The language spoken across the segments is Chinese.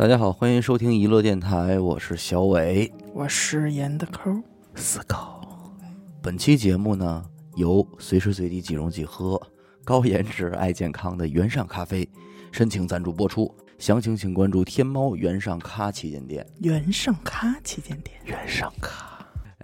大家好，欢迎收听娱乐电台，我是小伟。我是严的抠，思考。本期节目呢，由随时随地即溶即喝、高颜值爱健康的原上咖啡申请赞助播出。详情请关注天猫原上咖旗舰店。原上咖旗舰店。原上咖，哎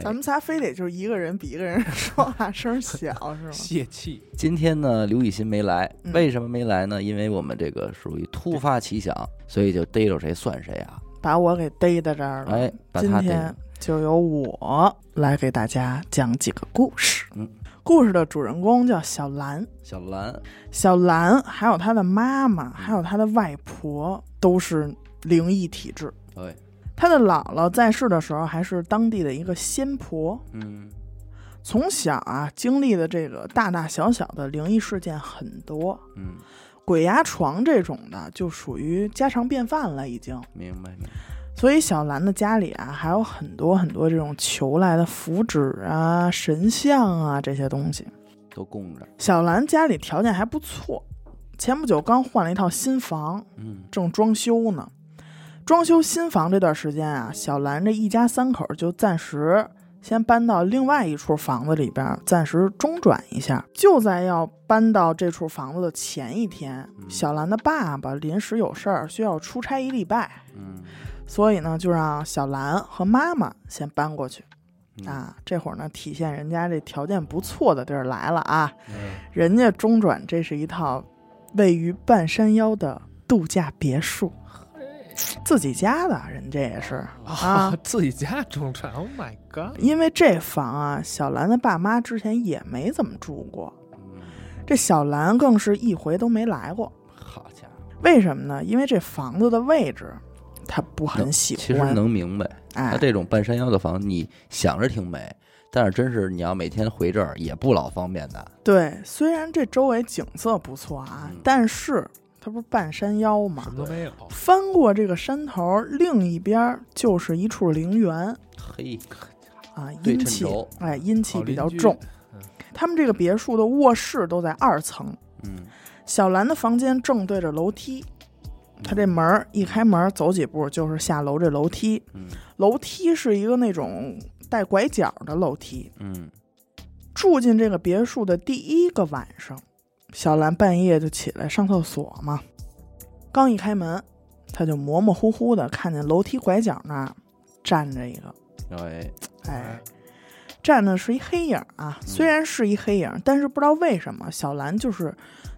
咱们仨非得就是一个人比一个人 说话声小 是吗？泄气，今天呢，刘雨欣没来，嗯为什么没来呢？因为我们这个属于突发奇想，所以就逮着谁算谁啊！把我给逮在这儿了。哎，把他逮今天就由我来给大家讲几个故事。嗯，故事的主人公叫小兰，小兰，小兰还有她的妈嗯妈，还有她的外婆都是灵异体质。对，她的姥姥在世的时候还是当地的一个仙婆，嗯从小啊经历的这个大大小小的灵异事件很多，嗯，鬼压床这种的就属于家常便饭了已经。明白明白。所以小兰的家里啊还有很多很多这种求来的符纸啊、神像啊这些东西。都供着，小兰家里条件还不错，前不久刚换了一套新房，嗯正装修呢。装修新房这段时间啊，小兰这一家三口就暂时先搬到另外一处房子里边，暂时中转一下。就在要搬到这处房子的前一天，嗯小兰的爸爸临时有事儿需要出差一礼拜，嗯所以呢，就让小兰和妈妈先搬过去。嗯啊，这会儿呢，体现人家这条件不错的地儿来了啊！嗯人家中转这是一套位于半山腰的度假别墅，自己家的，人这也是啊。自己家中产，Oh my god！因为这房啊，小兰的爸妈之前也没怎么住过，嗯，这小兰更是一回都没来过。好家伙，为什么呢？因为这房子的位置，他不很喜欢其实。能明白，他哎，这种半山腰的房，你想着挺美，但是真是你要每天回这儿也不老方便的。对，虽然这周围景色不错啊，嗯但是它不是半山腰吗什，么都没有，翻过这个山头，另一边儿就是一处陵园嘿，啊，阴气哎，阴气比较重。嗯他们这个别墅的卧室都在二层，嗯，小兰的房间正对着楼梯，她这门儿一开门，走几步就是下楼这楼梯。嗯楼梯是一个那种带拐角的楼梯。嗯住进这个别墅的第一个晚上，小兰半夜就起来上厕所嘛，刚一开门，她就模模糊糊的看见楼梯拐角那儿站着一个，哎，哎，站的是一黑影啊。虽然是一黑影，但是不知道为什么，小兰就是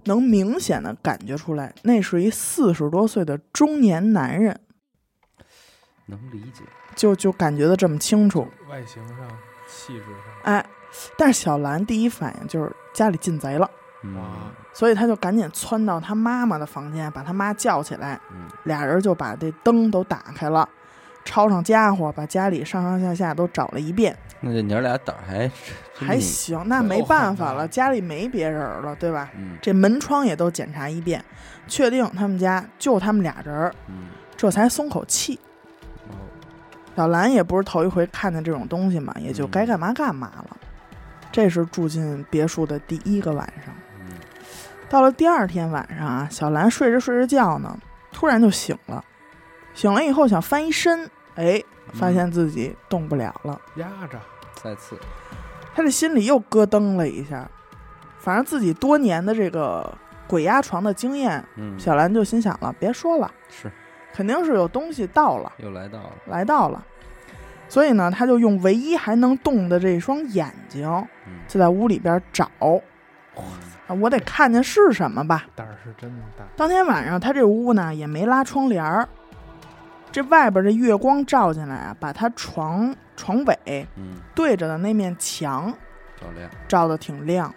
能明显的感觉出来，那是一四十多岁的中年男人，能理解。就就感觉的这么清楚。外形上、气质上，哎，但是小兰第一反应就是家里进贼了。所以他就赶紧窜到他妈妈的房间，把他妈叫起来，嗯。俩人就把这灯都打开了，抄上家伙，把家里上上下下都找了一遍，那这娘俩胆儿还还行，那没办法了，家里没别人了，对吧？嗯。这门窗也都检查一遍，确定他们家就他们俩人儿，嗯。这才松口气。哦。小兰也不是头一回看见这种东西嘛，也就嗯。该干嘛干嘛了。这是住进别墅的第一个晚上。嗯到了第二天晚上啊，小兰睡着睡着觉呢，突然就醒了。醒了以后想翻一身，哎，发现自己动不了了。压着，再次她这心里又咯噔了一下。反正自己多年的这个鬼压床的经验，嗯小兰就心想了，别说了，是肯定是有东西到了，又来到了，来到了。所以呢，她就用唯一还能动的这双眼睛，嗯就在屋里边找。啊，我得看见是什么吧。胆儿是真大，当天晚上，他这屋呢也没拉窗帘儿，这外边这月光照进来啊，把他床床尾嗯，对着的那面墙照亮，照的挺亮。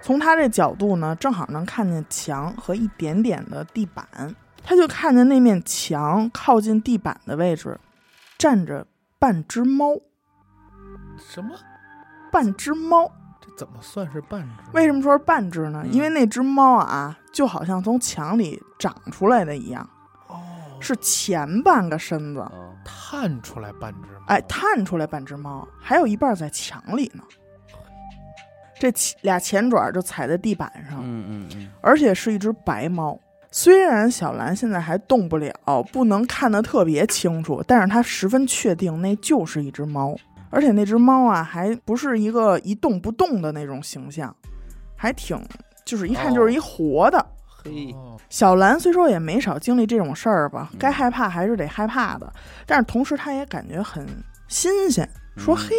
从他这角度呢，正好能看见墙和一点点的地板。他就看见那面墙靠近地板的位置，站着半只猫。什么？半只猫这怎么算是半只？为什么说是半只呢？嗯因为那只猫啊，就好像从墙里长出来的一样，哦，是前半个身子，哦，探出来半只猫，哎，探出来半只猫，还有一半在墙里呢。这前俩前爪就踩在地板上，嗯嗯嗯，而且是一只白猫。虽然小兰现在还动不了，不能看得特别清楚，但是她十分确定那就是一只猫，而且那只猫啊，还不是一个一动不动的那种形象，还挺就是一看就是一活的。嘿，哦小兰虽说也没少经历这种事儿吧嗯，该害怕还是得害怕的，但是同时她也感觉很新鲜，说嗯嘿，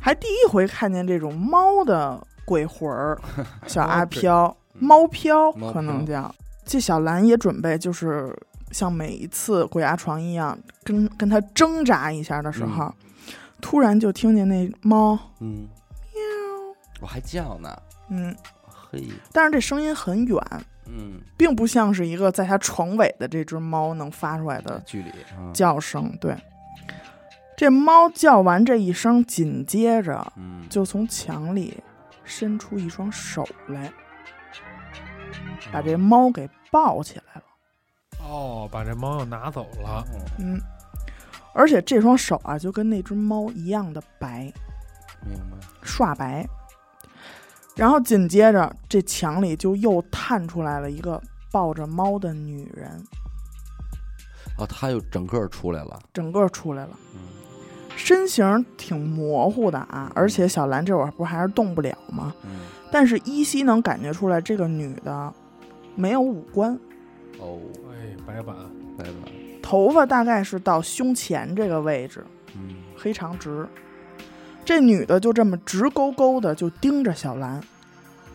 还第一回看见这种猫的鬼魂儿，小阿飘、嗯猫飘可能叫。这小兰也准备就是像每一次鬼压床一样，跟跟他挣扎一下的时候，突然就听见那猫，嗯，喵。我还叫呢，嗯，嘿，但是这声音很远，嗯，并不像是一个在它床尾的这只猫能发出来的距离啊，叫声。对，这猫叫完这一声，紧接着嗯，就从墙里伸出一双手来，把这猫给抱起来了。哦，把这猫又拿走了。哦。嗯，而且这双手啊，就跟那只猫一样的白，明白，刷白。然后紧接着，这墙里就又探出来了一个抱着猫的女人，哦，她又整个出来了，整个出来了。嗯。身形挺模糊的啊，而且小兰这会儿不还是动不了吗？嗯，但是依稀能感觉出来，这个女的没有五官，哦，哎，白板，来吧，头发大概是到胸前这个位置，嗯，黑长直。这女的就这么直勾勾的就盯着小兰，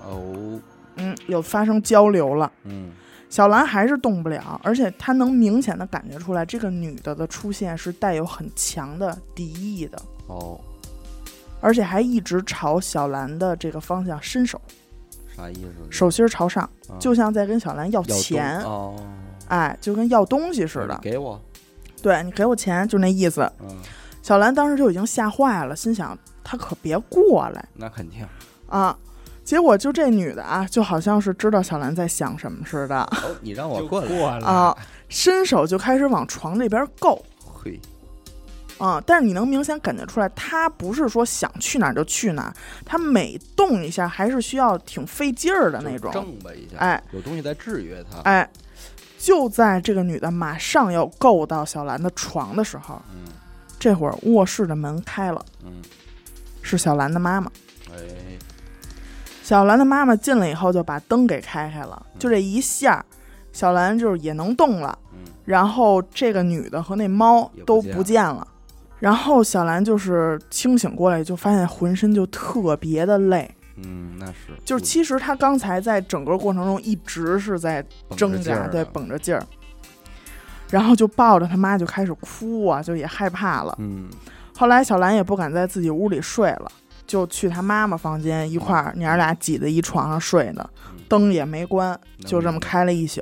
哦，嗯，有发生交流了。嗯，小兰还是动不了，而且她能明显的感觉出来，这个女的的出现是带有很强的敌意的，哦，而且还一直朝小兰的这个方向伸手，啥意思？手心朝上，啊。就像在跟小兰要要钱，动哦，哎，就跟要东西似的。给我，对你给我钱，就那意思。嗯，小兰当时就已经吓坏了，心想他可别过来那肯定，啊。结果就这女的啊，就好像是知道小兰在想什么似的哦，你让我过来，过来啊，伸手就开始往床这边够嘿，啊。但是你能明显感觉出来，她不是说想去哪儿就去哪儿，她每动一下还是需要挺费劲儿的那种。正吧一下，哎有东西在制约她，哎，就在这个女的马上要够到小兰的床的时候，嗯这会儿卧室的门开了，嗯，是小兰的妈妈。哎，小兰的妈妈进来以后就把灯给开开了，就这一下，小兰就是也能动了。嗯，然后这个女的和那猫都不见不见了。然后小兰就是清醒过来，就发现浑身就特别的累，嗯，那是，就是其实他刚才在整个过程中一直是在挣扎，对，劲儿呢绷着劲儿。然后就抱着他妈就开始哭啊，就也害怕了。嗯，后来小兰也不敢在自己屋里睡了，就去他妈妈房间一块儿娘俩挤在一床上睡的，嗯灯也没关，就这么开了一宿。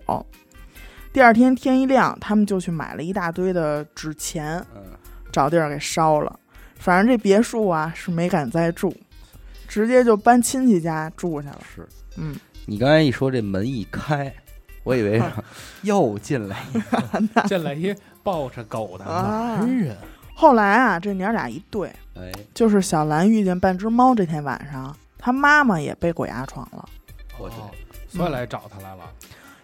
第二天天一亮，他们就去买了一大堆的纸钱，嗯，找地儿给烧了。反正这别墅啊是没敢再住，直接就搬亲戚家住去了。是。嗯，你刚才一说这门一开，我以为是 又进来一个，进来一抱着狗的啊。男人，后来啊，这娘俩一对，哎，就是小兰遇见半只猫这天晚上，她妈妈也被鬼压床了。我去，哦所以来找她来了。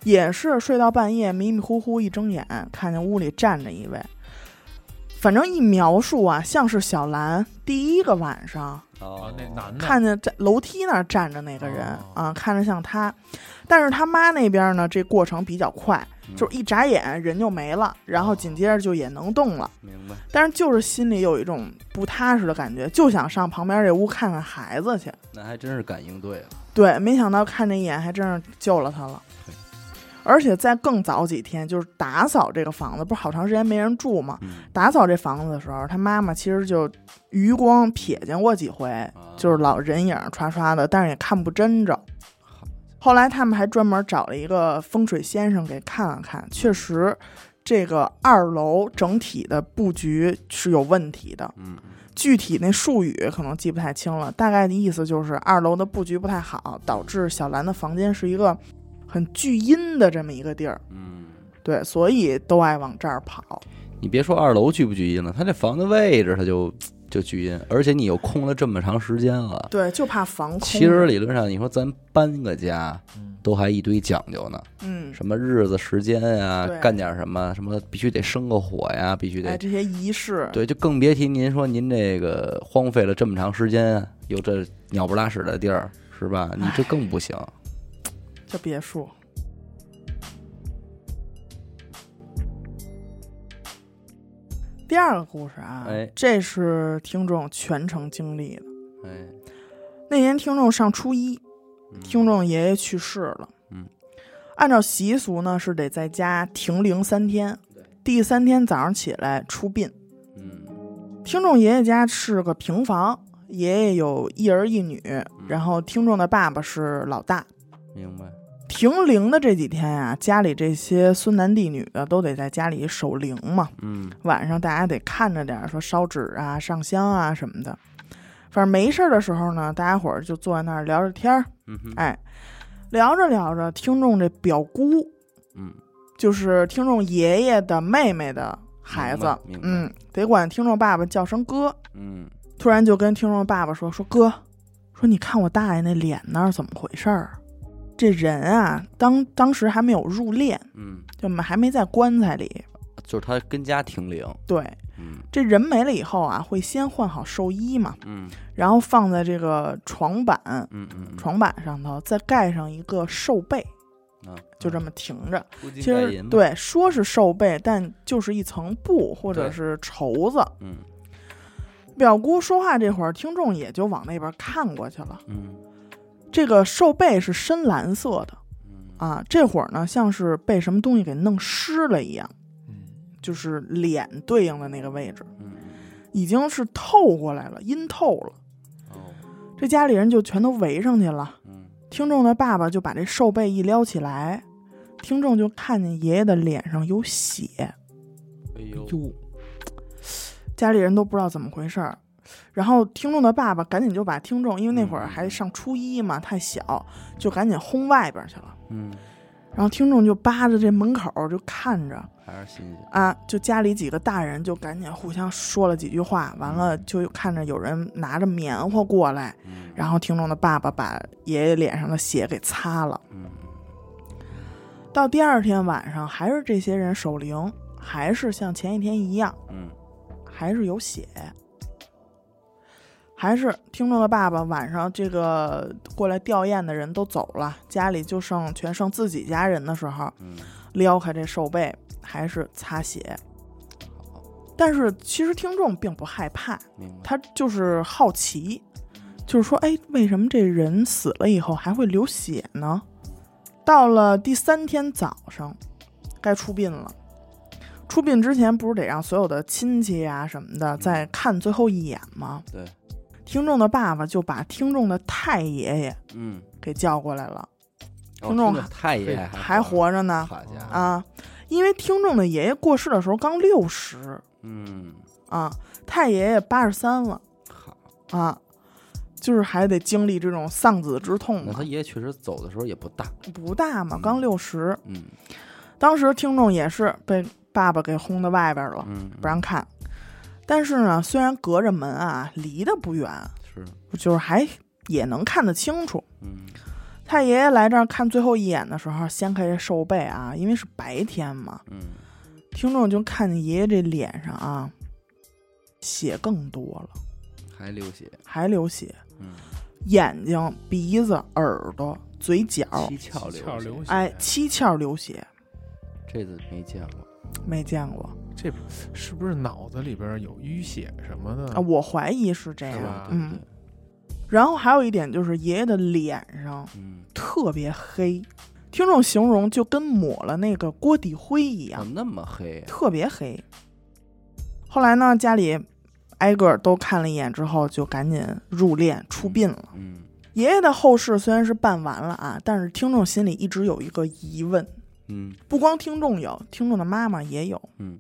也是睡到半夜，迷迷糊糊一睁眼，看见屋里站着一位。反正一描述啊，像是小兰第一个晚上哦，那男的看见在楼梯那儿站着那个人、哦啊，看着像他。但是他妈那边呢，这过程比较快，嗯就是一眨眼人就没了，然后紧接着就也能动了。明白，但是就是心里有一种不踏实的感觉，就想上旁边这屋看看孩子去。那还真是感应对了，对，没想到看这一眼还真是救了他了对。而且在更早几天，就是打扫这个房子，不是好长时间没人住吗？嗯，打扫这房子的时候，他妈妈其实就余光瞥见过几回，啊就是老人影刷刷的，但是也看不真着。后来他们还专门找了一个风水先生给看了看，确实，这个二楼整体的布局是有问题的。嗯，具体那术语可能记不太清了，大概的意思就是二楼的布局不太好，导致小兰的房间是一个很聚阴的这么一个地儿。嗯，对，所以都爱往这儿跑。你别说二楼聚不聚阴了，他这房子位置他就 就聚阴，而且你又空了这么长时间了。对，就怕房空。其实理论上，你说咱搬个家，嗯，都还一堆讲究呢，嗯，什么日子时间呀对，干点什么什么，必须得生个火呀，必须哎，得这些仪式，对，就更别提您说您这个荒废了这么长时间，有这鸟不拉屎的地儿，是吧？你这更不行。这别墅。第二个故事啊，哎这是听众全程经历的。哎，那年听众上初一，嗯听众爷爷去世了。嗯，按照习俗呢，是得在家停灵三天，第三天早上起来出殡。嗯听众爷爷家是个平房，爷爷有一儿一女，然后听众的爸爸是老大。明白。停灵的这几天呀、家里这些孙男弟女的都得在家里守灵嘛。嗯晚上大家得看着点儿，说烧纸啊、上香啊什么的。反正没事儿的时候呢，大家伙儿就坐在那儿聊着天儿。嗯哼，哎，聊着聊着，听众这表姑嗯就是听众爷爷的妹妹的孩子嗯，得管听众爸爸叫声哥。嗯突然就跟听众爸爸说：“说哥，说你看我大爷那脸那儿怎么回事儿？这人啊，当当时还没有入殓，嗯，就还没在棺材里。就是他跟家停灵。对，嗯这人没了以后啊，会先换好寿衣嘛，嗯然后放在这个床板嗯嗯，床板上头，再盖上一个寿被，啊，就这么停着。其实。对，说是寿被，但就是一层布或者是绸子。嗯表姑说话这会儿，听众也就往那边看过去了。嗯这个兽背是深蓝色的。嗯。啊，这会儿呢像是被什么东西给弄湿了一样，嗯，就是脸对应的那个位置嗯。已经是透过来了，阴透了。哦。这家里人就全都围上去了。嗯。听众的爸爸就把这兽背一撩起来，听众就看见爷爷的脸上有血，哎呦。哟，家里人都不知道怎么回事儿。然后听众的爸爸赶紧就把听众，因为那会儿还上初一嘛，太小，就赶紧轰外边去了。嗯然后听众就扒着这门口就看着还是新鲜。啊，就家里几个大人就赶紧互相说了几句话，完了就看着有人拿着棉花过来，嗯然后听众的爸爸把爷爷脸上的血给擦了。嗯到第二天晚上，还是这些人守灵，还是像前一天一样，嗯还是有血，还是听众的爸爸晚上这个过来吊唁的人都走了，家里就剩全剩自己家人的时候，嗯撩开这兽背，还是擦血。但是其实听众并不害怕，他就是好奇，就是说，哎，为什么这人死了以后还会流血呢？到了第三天早上，该出殡了。出殡之前不是得让所有的亲戚呀、什么的再看最后一眼吗？对，听众的爸爸就把听众的太爷爷嗯，给叫过来了，哦听众着太爷还活着呢。啊！因为听众的爷爷过世的时候刚六十嗯，啊，太爷爷八十三了好，啊，就是还得经历这种丧子之痛嘛。那他，爷爷确实走的时候也不大，不大嘛，嗯。刚六十。嗯。当时听众也是被爸爸给轰到外边了，嗯，不让看。但是呢，虽然隔着门啊，离得不远，是，就是还也能看得清楚。嗯。太爷爷来这儿看最后一眼的时候，掀开这寿被啊，因为是白天嘛，嗯，听众就看见爷爷这脸上啊，血更多了，还流血，还流血，嗯，眼睛、鼻子、耳朵、嘴角，七窍七窍流血，哎，七窍流血，这次没见过，没见过这是不是脑子里边有淤血什么的啊，我怀疑是这样。嗯，然后还有一点就是爷爷的脸上嗯，特别黑，听众形容就跟抹了那个锅底灰一样那么黑？特别黑。后来呢，家里挨个儿都看了一眼之后，就赶紧入殓出殡了。嗯爷爷的后事虽然是办完了啊，但是听众心里一直有一个疑问，嗯。不光听众有，听众的妈妈也有。嗯。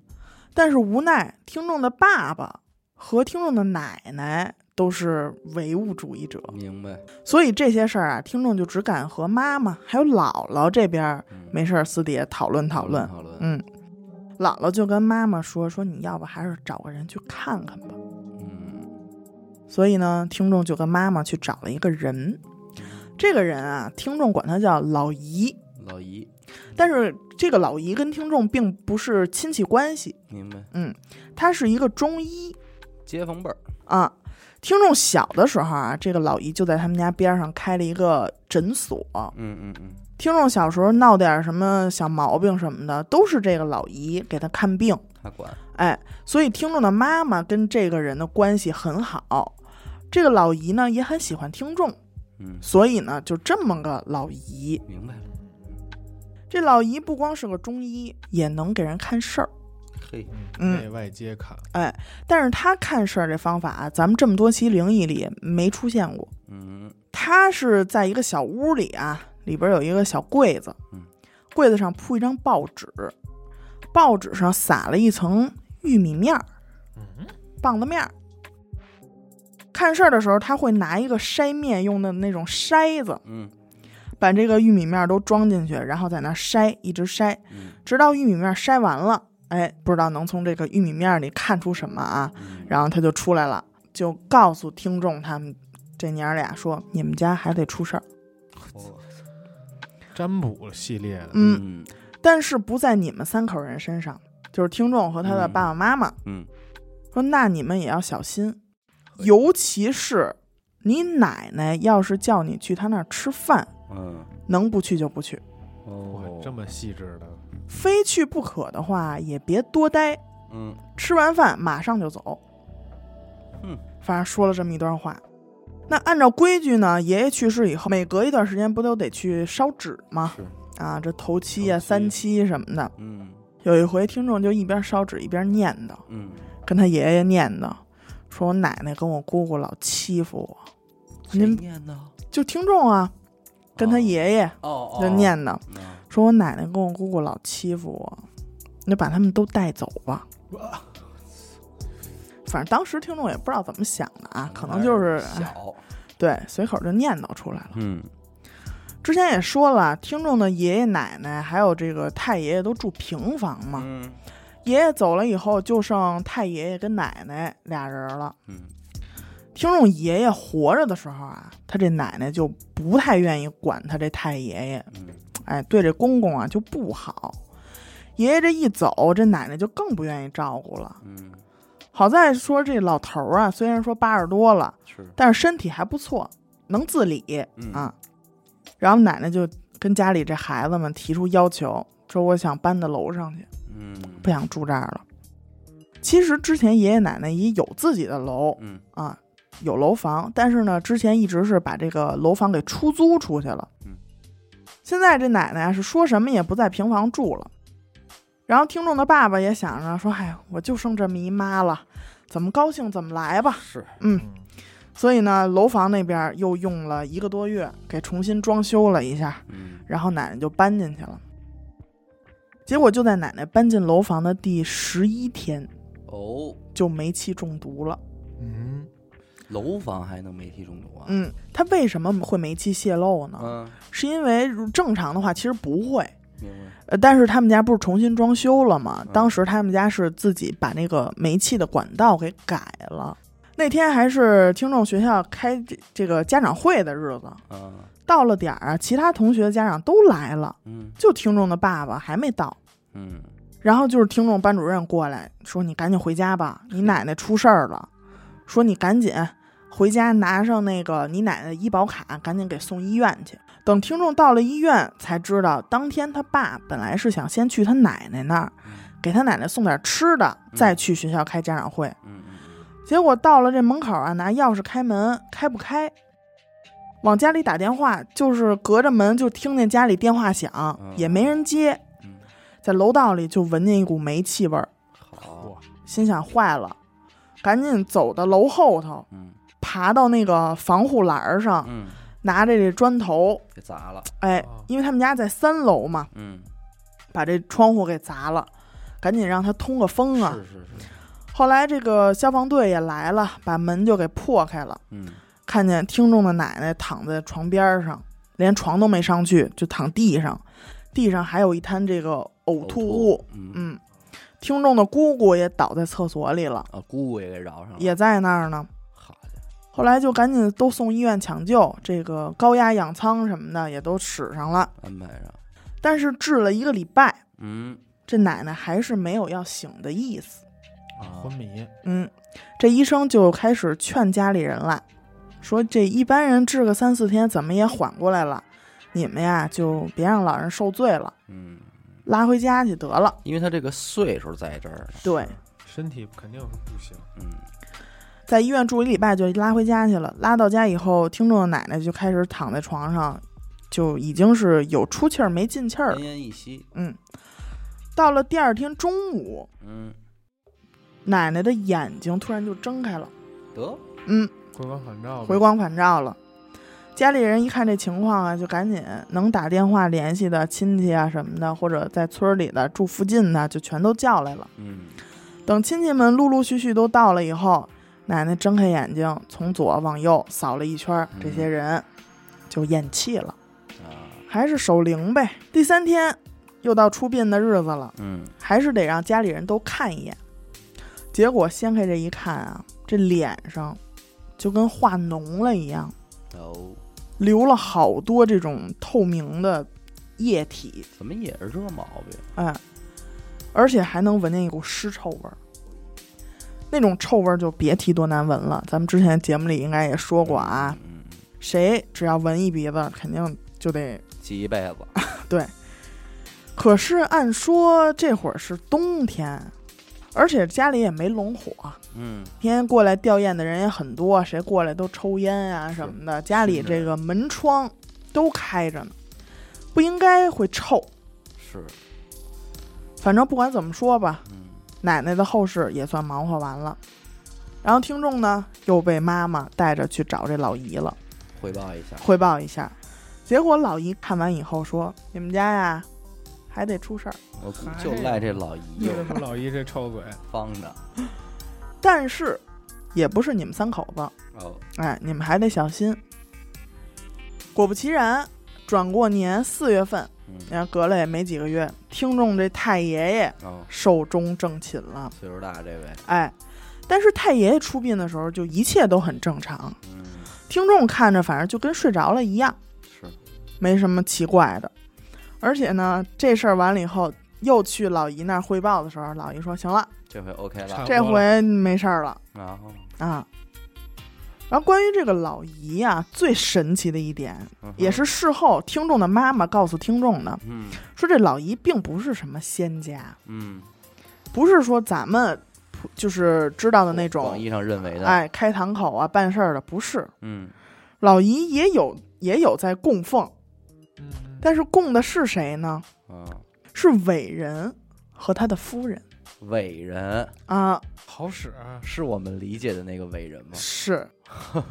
但是无奈，听众的爸爸和听众的奶奶都是唯物主义者，明白，所以这些事儿啊，听众就只敢和妈妈还有姥姥这边没事儿私底下讨论讨论。讨论，嗯，姥姥就跟妈妈说说，你要不还是找个人去看看吧。嗯。所以呢，听众就跟妈妈去找了一个人。这个人啊，听众管他叫老姨，老姨，但是这个老姨跟听众并不是亲戚关系，明白？嗯，她是一个中医街坊辈儿，啊。听众小的时候啊，这个老姨就在他们家边上开了一个诊所。嗯嗯嗯，听众小时候闹点什么小毛病什么的，都是这个老姨给他看病。他管，哎，所以听众的妈妈跟这个人的关系很好。这个老姨呢也很喜欢听众，嗯，所以呢就这么个老姨。明白了。这老姨不光是个中医，也能给人看事儿。嘿，嗯内外皆看。哎但是她看事儿这方法啊，咱们这么多期灵异里没出现过。嗯她是在一个小屋里啊，里边有一个小柜子嗯，柜子上铺一张报纸，报纸上撒了一层玉米面儿、嗯，棒子面儿。看事儿的时候，他会拿一个筛面用的那种筛子，嗯把这个玉米面儿都装进去，然后在那儿筛，一直筛，嗯直到玉米面儿筛完了。哎，不知道能从这个玉米面儿里看出什么啊？嗯，然后他就出来了，就告诉听众他们这娘俩说：“你们家还得出事儿。哦占卜系列的，嗯，嗯但是不在你们三口人身上，就是听众和他的爸爸妈妈。嗯，说那你们也要小心，尤其是你奶奶要是叫你去她那儿吃饭，嗯，能不去就不去，哇哦，，这么细致的，非去不可的话也别多待，嗯吃完饭马上就走。嗯，反正说了这么一段话。那按照规矩呢，爷爷去世以后，每隔一段时间不都得去烧纸吗？是，啊，这头七啊、三七什么的。嗯有一回，听众就一边烧纸一边念叨，嗯，跟他爷爷念叨，说我奶奶跟我姑姑老欺负我。您念叨？就听众啊，跟他哦。爷爷就念叨，嗯。说我奶奶跟我姑姑老欺负我，你就把他们都带走吧。反正当时听众也不知道怎么想的啊，可能就是对随口就念叨出来了。嗯。之前也说了，听众的爷爷奶奶还有这个太爷爷都住平房嘛，嗯。爷爷走了以后，就剩太爷爷跟奶奶俩人了。嗯听众爷爷活着的时候啊，他这奶奶就不太愿意管他这太爷爷，嗯，哎，对这公公啊就不好。爷爷这一走，这奶奶就更不愿意照顾了。嗯好在说这老头儿啊，虽然说八十多了，是，但是身体还不错，能自理嗯啊。然后奶奶就跟家里这孩子们提出要求，说我想搬到楼上去，嗯不想住这儿了。其实之前爷爷奶奶也有自己的楼嗯啊，有楼房，但是呢，之前一直是把这个楼房给出租出去了。嗯，现在这奶奶啊是说什么也不在平房住了。然后听众的爸爸也想着说：“哎，我就剩这么一妈了，怎么高兴怎么来吧。是，”嗯，嗯，所以呢，楼房那边又用了一个多月给重新装修了一下，嗯然后奶奶就搬进去了。结果就在奶奶搬进楼房的第十一天，哦，就煤气中毒了。嗯，楼房还能煤气中毒啊？嗯，它为什么会煤气泄漏呢？嗯，是因为如正常的话其实不会，明白，呃，但是他们家不是重新装修了吗？嗯当时他们家是自己把那个煤气的管道给改了。那天还是听众学校开这这个家长会的日子，啊，到了点儿啊，其他同学的家长都来了，嗯就听众的爸爸还没到。嗯然后就是听众班主任过来说：“你赶紧回家吧，你奶奶出事儿了。说你赶紧回家拿上那个你奶奶的医保卡，赶紧给送医院去。”等听众到了医院，才知道当天他爸本来是想先去他奶奶那儿，给他奶奶送点吃的，再去学校开家长会。结果到了这门口啊，拿钥匙开门，开不开。往家里打电话，就是隔着门就听见家里电话响，嗯也没人接。嗯，在楼道里就闻见一股煤气味儿，好，心想坏了，赶紧走到楼后头，嗯。爬到那个防护栏儿上，嗯，拿着这砖头，给砸了，哎哦，因为他们家在三楼嘛，嗯，把这窗户给砸了，赶紧让他通个风啊。是是是，后来这个消防队也来了，把门就给破开了，嗯。看见听众的奶奶躺在床边上，连床都没上去，就躺地上，地上还有一滩这个呕吐物。，嗯。嗯，听众的姑姑也倒在厕所里了，啊，姑姑也给饶上了，也在那儿呢。好家伙，后来就赶紧都送医院抢救，这个高压氧舱什么的也都使上了。安排上。但是治了一个礼拜，嗯这奶奶还是没有要醒的意思。啊昏迷，嗯，这医生就开始劝家里人了，说这一般人治个三四天，怎么也缓过来了，你们呀就别让老人受罪了，嗯，拉回家去得了。因为他这个岁数在这儿呢。对，身体肯定是不行。嗯在医院住一礼拜就拉回家去了。拉到家以后，听众的奶奶就开始躺在床上，就已经是有出气儿没进气儿了奄。奄一息。嗯，到了第二天中午，嗯，奶奶的眼睛突然就睁开了，得嗯，回光返照呗，回光返照了。家里人一看这情况啊，就赶紧能打电话联系的亲戚啊什么的，或者在村里的住附近的，就全都叫来了。嗯。等亲戚们陆陆续续都到了以后，奶奶睁开眼睛，从左往右扫了一圈这些人就咽气了，啊。还是守灵呗。第三天又到出殡的日子了，嗯。还是得让家里人都看一眼。结果掀开这一看啊，这脸上就跟化脓了一样，哦，流了好多这种透明的液体，怎么也是这毛病？哎，而且还能闻见一股尸臭味儿。那种臭味儿就别提多难闻了。咱们之前节目里应该也说过啊，谁只要闻一鼻子，肯定就得。记一辈子。对可是按说这会儿是冬天，而且家里也没龙火，嗯天天过来吊唁的人也很多，谁过来都抽烟啊什么的，家里这个门窗都开着呢，不应该会臭。是反正不管怎么说吧，嗯奶奶的后事也算忙活完了。然后听众呢又被妈妈带着去找这老姨了，汇报一下。汇报一下。结果老姨看完以后说：“你们家呀，还得出事儿。我估就赖这老姨就他妈老姨这臭嘴，方的。但是，也不是你们三口子，哦，哎，你们还得小心。”果不其然，转过年四月份，嗯你看隔了也没几个月，听众这太爷爷哦，寿终正寝了。岁数大这位。哎，但是太爷爷出殡的时候，就一切都很正常。嗯，听众看着反正就跟睡着了一样，是。没什么奇怪的。而且呢，这事儿完了以后，又去老姨那儿汇报的时候，老姨说：“行了，这回 OK 了。这回没事儿了。然后，啊。”然后关于这个老姨呀、最神奇的一点，嗯也是事后听众的妈妈告诉听众的，嗯。说这老姨并不是什么仙家，嗯，不是说咱们就是知道的那种广，义上认为的。哎，开堂口啊办事儿的，不是。嗯。老姨也有也有在供奉，嗯，但是供的是谁呢？啊，是伟人和他的夫人伟人啊，好使，是我们理解的那个伟人吗？是，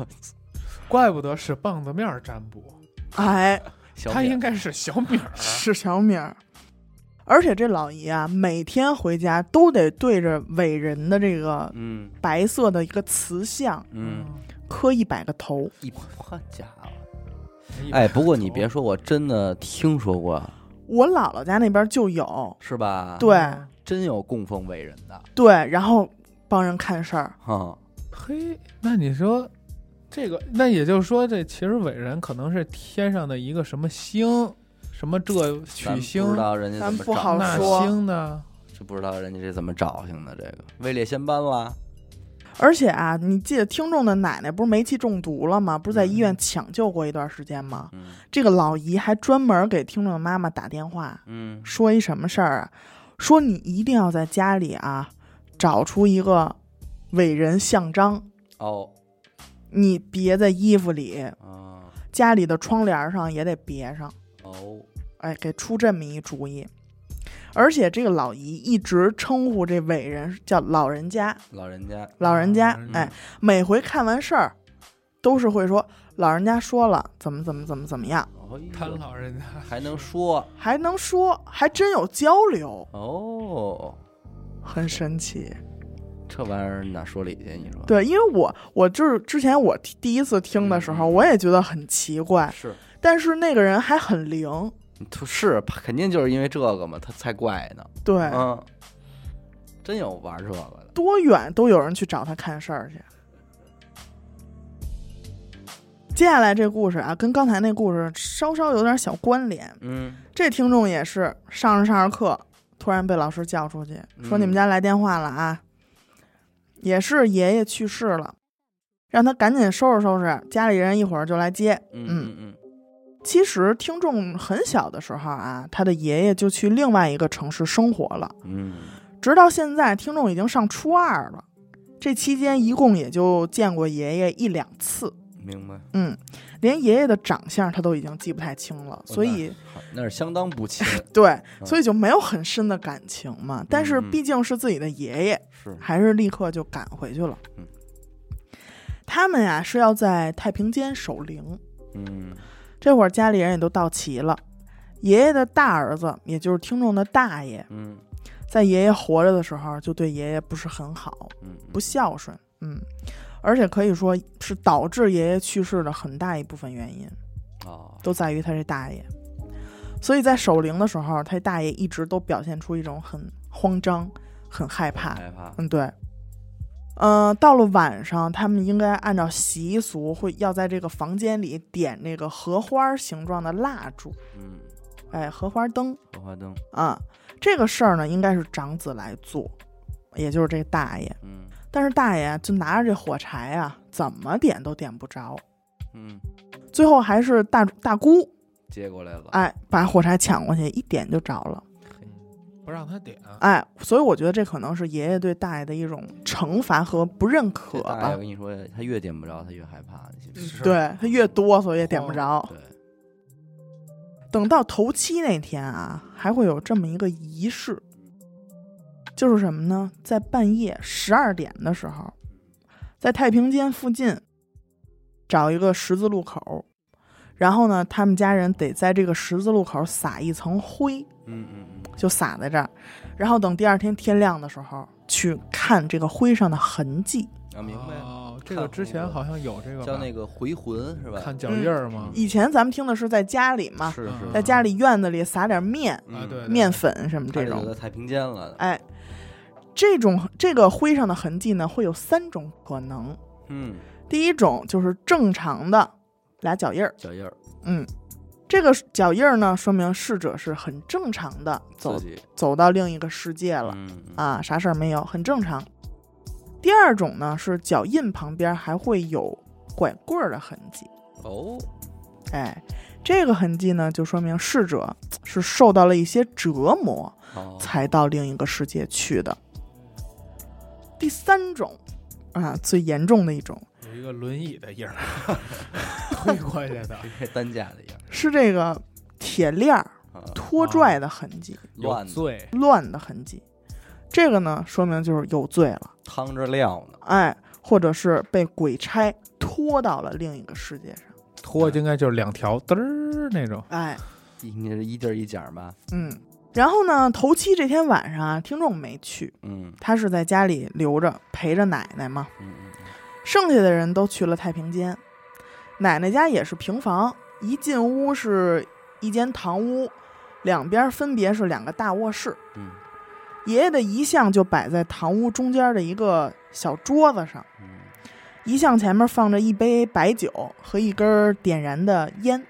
怪不得是棒子面儿占卜，哎，他应该是小米儿。是小米儿。而且这老姨啊，每天回家都得对着伟人的这个嗯白色的一个瓷像嗯，磕一百个头。一好家伙！嗯，哎，不过 你别说，我真的听说过，我姥姥家那边就有，是吧？，对嗯真有供奉伟人的对，然后帮人看事儿。哈。嘿，那你说这个，那也就是说，这其实伟人可能是天上的一个什么星，什么这取星不知，道人家怎么咱不好找，那说星呢？就不知道人家这怎么找性的。这个位列仙班啦，而且啊，你记得听众的奶奶不是煤气中毒了吗？不是在医院抢救过一段时间吗？嗯这个老姨还专门给听众的妈妈打电话，嗯说一什么事儿啊？说你一定要在家里啊找出一个伟人像章，哦你别在衣服里，啊家里的窗帘上也得别上。哦哎，给出这么一主意。而且这个老姨一直称呼这伟人叫老人家，老人家。老人家嗯，哎，每回看完事儿，都是会说老人家说了怎么怎么怎么怎么样，哦他老人家还能说。还能说，还真有交流，哦，很神奇。这玩意儿哪说理去？你说。对，因为我我就是之前我第一次听的时候，嗯。我也觉得很奇怪，是。但是那个人还很灵，是肯定就是因为这个嘛，他才怪呢。对，嗯，真有玩这个的。多远都有人去找他看事儿去。接下来这故事啊，跟刚才那故事稍稍有点小关联。嗯这听众也是上着上着课，突然被老师叫出去，说嗯你们家来电话了啊，也是爷爷去世了，让他赶紧收拾收拾，家里人一会儿就来接。嗯嗯嗯其实听众很小的时候啊，他的爷爷就去另外一个城市生活了，嗯。直到现在，听众已经上初二了，这期间一共也就见过爷爷一两次。嗯，明白。嗯，连爷爷的长相他都已经记不太清了，所以好那是相当不亲，对，所以就没有很深的感情嘛。但是毕竟是自己的爷爷，是。还是立刻就赶回去了。嗯。他们呀是要在太平间守灵，嗯这会儿家里人也都到齐了。爷爷的大儿子，也就是听众的大爷，嗯在爷爷活着的时候就对爷爷不是很好，嗯不孝顺，嗯，而且可以说是导致爷爷去世的很大一部分原因，啊，都在于他这大爷。所以在守灵的时候，他大爷一直都表现出一种很慌张、很害怕。害怕，嗯，对。呃，到了晚上，他们应该按照习俗，会要在这个房间里点那个荷花形状的蜡烛，嗯，哎，荷花灯荷花灯，啊。这个事儿呢，应该是长子来做，也就是这大爷。嗯但是大爷就拿着这火柴啊，怎么点都点不着，嗯，最后还是大大姑接过来了，哎把火柴抢过去，一点就着了。不让他点，哎，所以我觉得这可能是爷爷对大爷的一种惩罚和不认可这大爷吧我。跟你说，他越点不着，他越害怕，对他越哆嗦越点不着。对，等到头七那天啊，还会有这么一个仪式，就是什么呢？在半夜十二点的时候，在太平间附近找一个十字路口，然后呢，他们家人得在这个十字路口撒一层灰，嗯嗯嗯，就撒在这儿，然后等第二天天亮的时候去看这个灰上的痕迹。啊，明白，哦，这个之前好像有这个，叫那个回魂是吧？看脚印儿吗？以前咱们听的是在家里嘛，是是，嗯在家里院子里撒点面、嗯。啊，对，对面粉什么这种太平间了，哎，这种这个灰上的痕迹呢，会有三种可能。嗯，第一种就是正常的俩脚印儿，脚印儿，嗯，这个脚印儿呢，说明逝者是很正常的走走到另一个世界了、啊，啥事儿没有，很正常。第二种呢是脚印旁边还会有拐棍儿的痕迹，哦，哎，这个痕迹呢就说明逝者是受到了一些折磨，哦，才到另一个世界去的。第三种啊，最严重的一种有一个轮椅的印儿 推过去的，这担架的印儿。是这个铁链儿拖拽的痕迹、有乱的。罪，乱的痕迹。这个呢，说明就是有罪了，趟着料呢，哎，或者是被鬼差拖到了另一个世界上，拖应该就是两条嘚儿那种，哎，应该是一地儿一讲吧，嗯。然后呢，头七这天晚上啊，听众没去，嗯。他是在家里留着陪着奶奶嘛。嗯嗯剩下的人都去了太平间，奶奶家也是平房，一进屋是一间堂屋，两边分别是两个大卧室。嗯爷爷的遗像就摆在堂屋中间的一个小桌子上，嗯遗像前面放着一杯白酒和一根点燃的烟，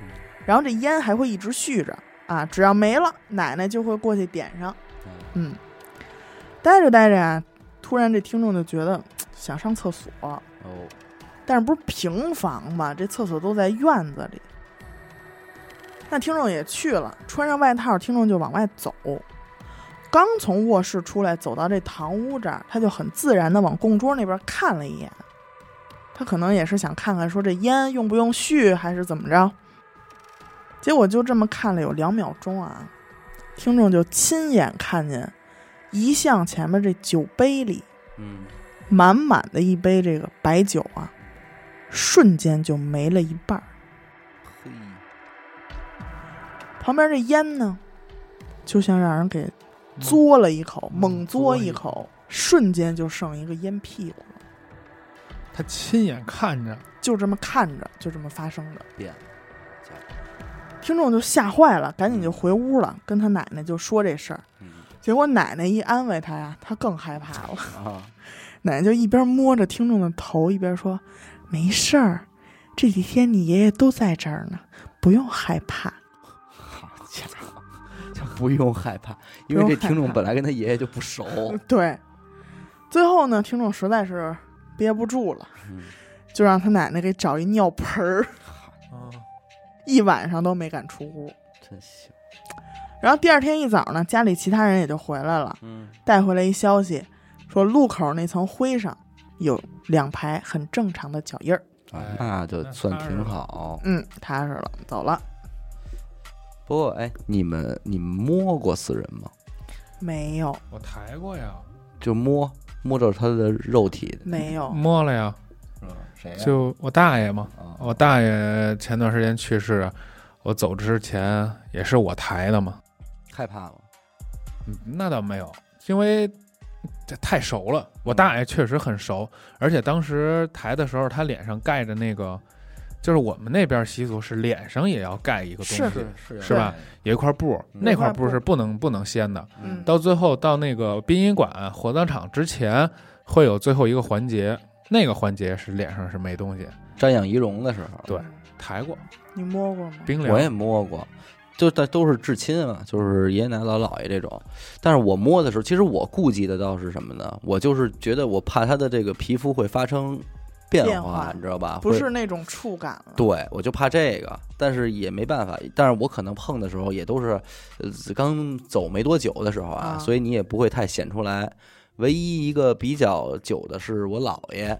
嗯然后这烟还会一直续着啊，只要没了，奶奶就会过去点上。嗯嗯，待着待着呀、突然这听众就觉得想上厕所，哦，但是不是平房嘛，这厕所都在院子里。那听众也去了，穿上外套，听众就往外走。刚从卧室出来，走到这堂屋这儿，他就很自然的往供桌那边看了一眼。他可能也是想看看，说这烟用不用续，还是怎么着。结果就这么看了有两秒钟啊，听众就亲眼看见遗像前面这酒杯里嗯满满的一杯这个白酒啊，瞬间就没了一半儿。嘿，旁边这烟呢，就像让人给嘬了一口，嗯猛嘬一口口，瞬间就剩一个烟屁股了。他亲眼看着，就这么看着，就这么发生的。变了，听众就吓坏了，赶紧就回屋了，跟他奶奶就说这事儿。嗯结果奶奶一安慰他呀，他更害怕了。啊，奶奶就一边摸着听众的头，一边说：“没事儿，这几天你爷爷都在这儿呢，不用害怕。好家伙，就不用害怕，因为这听众本来跟他爷爷就不熟。对，最后呢，听众实在是憋不住了，嗯，就让他奶奶给找一尿盆儿，啊，一晚上都没敢出屋。真行。然后第二天一早呢，家里其他人也就回来了，嗯，带回来一消息，说路口那层灰上有两排很正常的脚印儿。啊哎那就算挺好。嗯，踏实了，走了。不过，哎，你们你们摸过死人吗？没有，我抬过呀，就摸摸着他的肉体，没有。摸了呀，是吧？谁就我大爷嘛，啊，我大爷前段时间去世，我走之前也是我抬的嘛，害怕吗？嗯，那倒没有，因为这太熟了。我大爷确实很熟，而且当时抬的时候，他脸上盖着那个，就是我们那边习俗是脸上也要盖一个东西，是是是吧？有一块布，嗯那块布布是不能不能掀的。嗯到最后到那个殡仪馆、火葬场之前，会有最后一个环节，那个环节是脸上是没东西，瞻仰仪容的时候，对抬过你摸过吗？冰凉。我也摸过，就但都是至亲啊，就是爷爷奶奶、姥姥爷这种。但是我摸的时候，其实我顾忌的倒是什么呢？我就是觉得我怕他的这个皮肤会发生变变化你知道吧？不是那种触感了。对，我就怕这个，但是也没办法。但是我可能碰的时候也都是，呃，刚走没多久的时候啊，啊所以你也不会太显出来。唯一一个比较久的是我姥爷，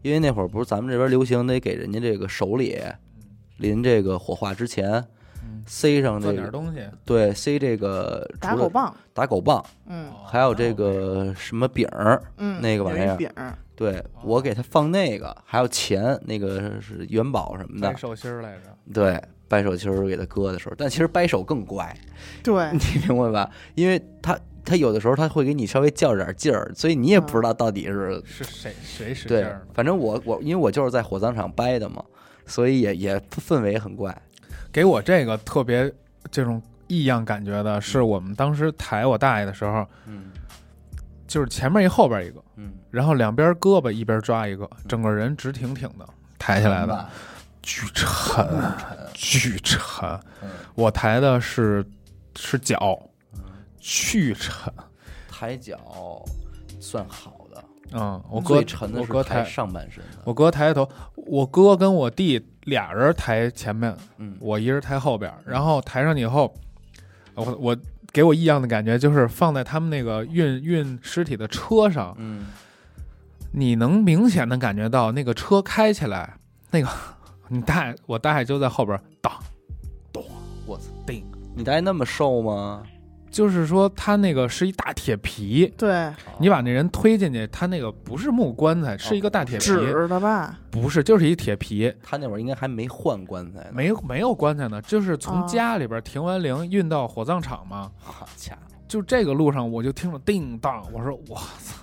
因为那会儿不是咱们这边流行得给人家这个手里临这个火化之前嗯，塞上这个，东西，对，塞这个除了打狗棒，打狗棒，嗯还有这个什么饼儿，嗯，那个玩意儿有一饼儿，对我给他放那个，还有钱，那个是元宝什么的掰，手心儿来着。对，掰手心儿给他割的时候，但其实掰手更怪，对，你明白吧？因为他他有的时候他会给你稍微较着点劲儿，所以你也不知道到底是、是谁谁使劲对儿？。反正我我因为我就是在火葬场掰的嘛，所以也也氛围很怪。给我这个特别这种异样感觉的是，我们当时抬我大爷的时候，嗯。就是前面一后边一个，嗯，然后两边胳膊一边抓一个，整个人直挺挺的抬起来的，巨沉，巨沉。嗯。我抬的是是脚，嗯。巨沉。抬脚算好的，嗯，我哥最沉的是我哥抬，上半身的。我哥抬头，我哥跟我弟俩人抬前面，嗯，我一人抬后边，然后抬上去以后，我我给我异样的感觉就是放在他们那个运运尸体的车上，嗯你能明显的感觉到那个车开起来，那个你大爷我大爷就在后边当我操，叮，你大爷那么瘦吗？就是说他那个是一大铁皮，对，你把那人推进去，他那个不是木棺材，是一个大铁皮，纸的吧？不是就是一铁皮，他那会儿应该还没换棺材呢。没没有棺材呢，就是从哦家里边停完灵运到火葬场嘛。好家伙，就这个路上，我就听着叮当，我说我操！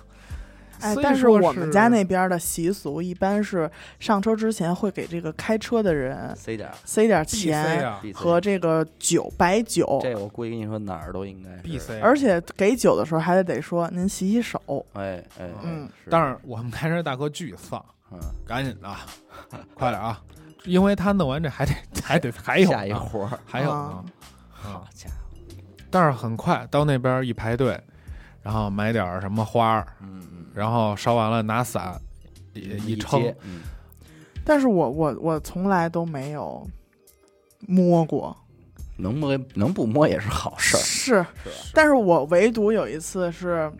哎，但是我们家那边的习俗一般是上车之前会给这个开车的人塞点儿塞点必钱和这个酒白酒，这我估计跟你说哪儿都应该是必塞。而且给酒的时候还得得说您洗洗手。哎哎，嗯但是我们开车大哥巨丧，嗯，赶紧的啊，快点啊！因为他弄完这还得还得还有下一活儿，还有好！家伙，但是很快到那边一排队，然后买点儿什么花儿，嗯嗯，然后烧完了拿伞一一撑，嗯，但是我我我从来都没有摸过，能摸能不摸也是好事儿，是，是？但是我唯独有一次是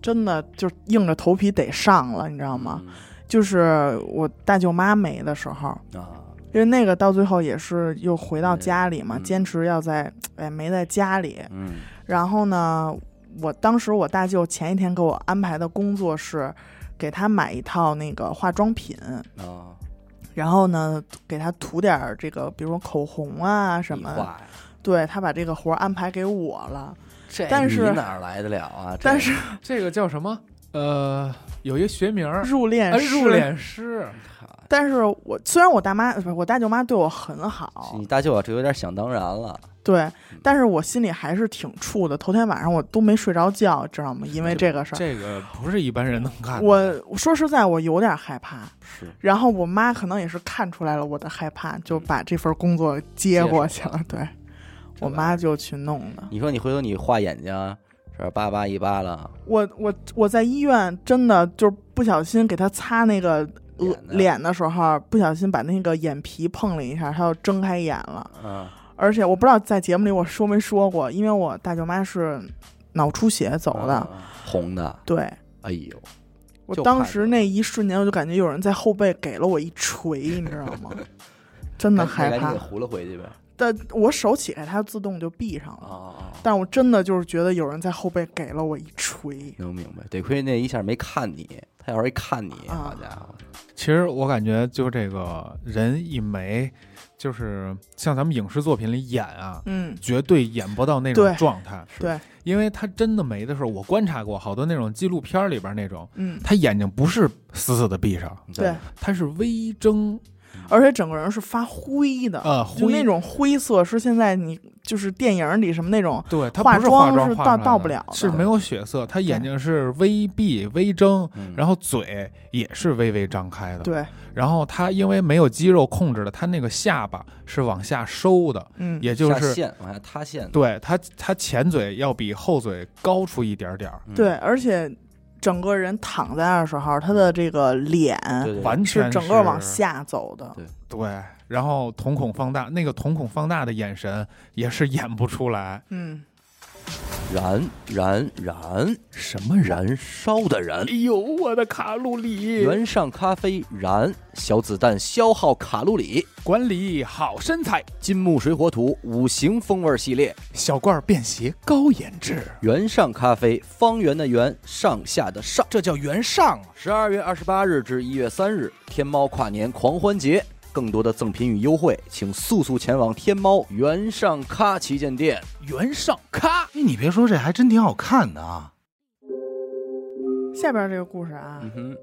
真的就硬着头皮得上了，你知道吗？就是我大舅妈没的时候，嗯？啊，因为那个到最后也是又回到家里嘛，嗯。坚持要在哎没在家里。嗯。然后呢，我当时我大舅前一天给我安排的工作是给他买一套那个化妆品，啊，然后呢给他涂点儿这个，比如说口红啊什么笔。画呀，对他把这个活儿安排给我了，这但是你哪儿来得了啊？但是这个叫什么？呃，有一个学名儿，入殓入殓师。好但是我虽然我大妈不是我大舅妈对我很好，你大舅啊，这有点想当然了。对，但是我心里还是挺怵的。头天晚上我都没睡着觉，知道吗？因为这个事儿，这个不是一般人能干的。我我说实在，我有点害怕。是，然后我妈可能也是看出来了我的害怕，就把这份工作接过去了。对，我妈就去弄的。你说你回头你画眼睛，是叭叭一扒了。我我我在医院真的就是不小心给他擦那个额脸的时候，不小心把那个眼皮碰了一下，他要睁开眼了。嗯。而且我不知道在节目里我说没说过，因为我大舅妈是脑出血走的，红的。对，哎呦，我当时那一瞬间我就感觉有人在后背给了我一锤，你知道吗？真的害怕。糊了回去呗。但我手起来，它自动就闭上了。但我真的就是觉得有人在后背给了我一锤。能明白？得亏那一下没看你，他要是一看你，好家伙！其实我感觉就这个人一没。就是像咱们影视作品里演啊，嗯，绝对演不到那种状态，对，因为他真的没的时候，我观察过好多那种纪录片里边那种，嗯，他眼睛不是死死的闭上，对，他是微睁。而且整个人是发灰的，呃，就那种灰色是现在你就是电影里什么那种，对，他不是化妆是到到不了，是没有血色，他眼睛是微闭微睁，然后嘴也是微微张开的，对，然后他因为没有肌肉控制的，他那个下巴是往下收的，嗯，也就是线往下塌陷，对他他前嘴要比后嘴高出一点点儿，对，而且。整个人躺在那的时候，他的这个脸完全是整个往下走的，对，然后瞳孔放大，那个瞳孔放大的眼神也是演不出来，嗯。燃燃燃！什么燃烧的燃？哎呦，我的卡路里！原上咖啡燃，小子弹消耗卡路里，管理好身材。金木水火土五行风味系列，小罐便携高颜值。原上咖啡，方圆的圆，上下的上，这叫原上。十二月二十八日至一月三日，天猫跨年狂欢节。更多的赠品与优惠，请速速前往天猫原上咖旗舰店。原上咖，哎，你别说，这还真挺好看的啊。下边这个故事啊，嗯哼，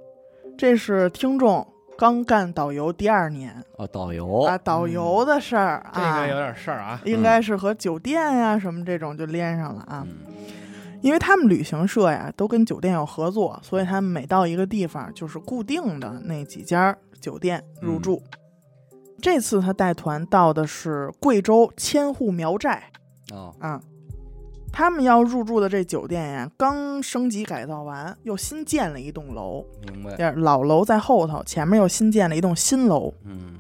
这是听众刚干导游第二年啊，导游啊，导游的事儿啊，这个有点事儿啊，应该是和酒店呀什么这种就连上了啊。因为他们旅行社呀都跟酒店有合作，所以他们每到一个地方就是固定的那几家酒店入住。这次他带团到的是贵州千户苗寨，啊啊，他们要入住的这酒店呀，刚升级改造完，又新建了一栋楼。明白。老楼在后头，前面又新建了一栋新楼。嗯，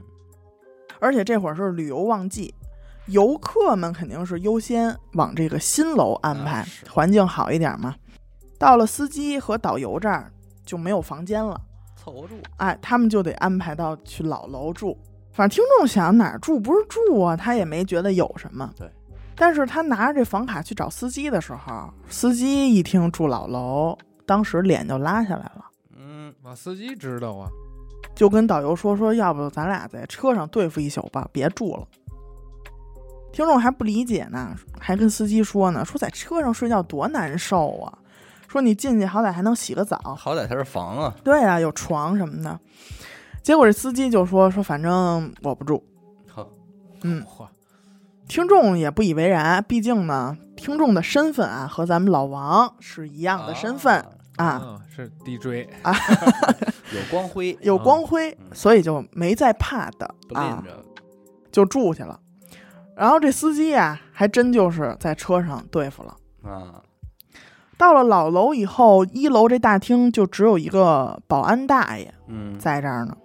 而且这会儿是旅游旺季，游客们肯定是优先往这个新楼安排，环境好一点嘛。到了司机和导游这儿就没有房间了，凑合住。哎，他们就得安排到去老楼住。反正听众想哪儿住不是住啊，他也没觉得有什么。对，但是他拿着这房卡去找司机的时候，司机一听住老楼，当时脸就拉下来了。嗯，那司机知道啊，就跟导游说说，要不咱俩在车上对付一宿吧，别住了。听众还不理解呢，还跟司机说呢，说在车上睡觉多难受啊，说你进去好歹还能洗个澡，好歹它是房啊。对啊，有床什么的。结果这司机就说说，反正我不住。好，嗯，听众也不以为然，毕竟呢，听众的身份啊和咱们老王是一样的身份啊，是 DJ 啊，有光辉，有光辉，所以就没再怕的啊，就住去了。然后这司机啊，还真就是在车上对付了。啊。到了老楼以后，一楼这大厅就只有一个保安大爷，嗯，在这儿呢。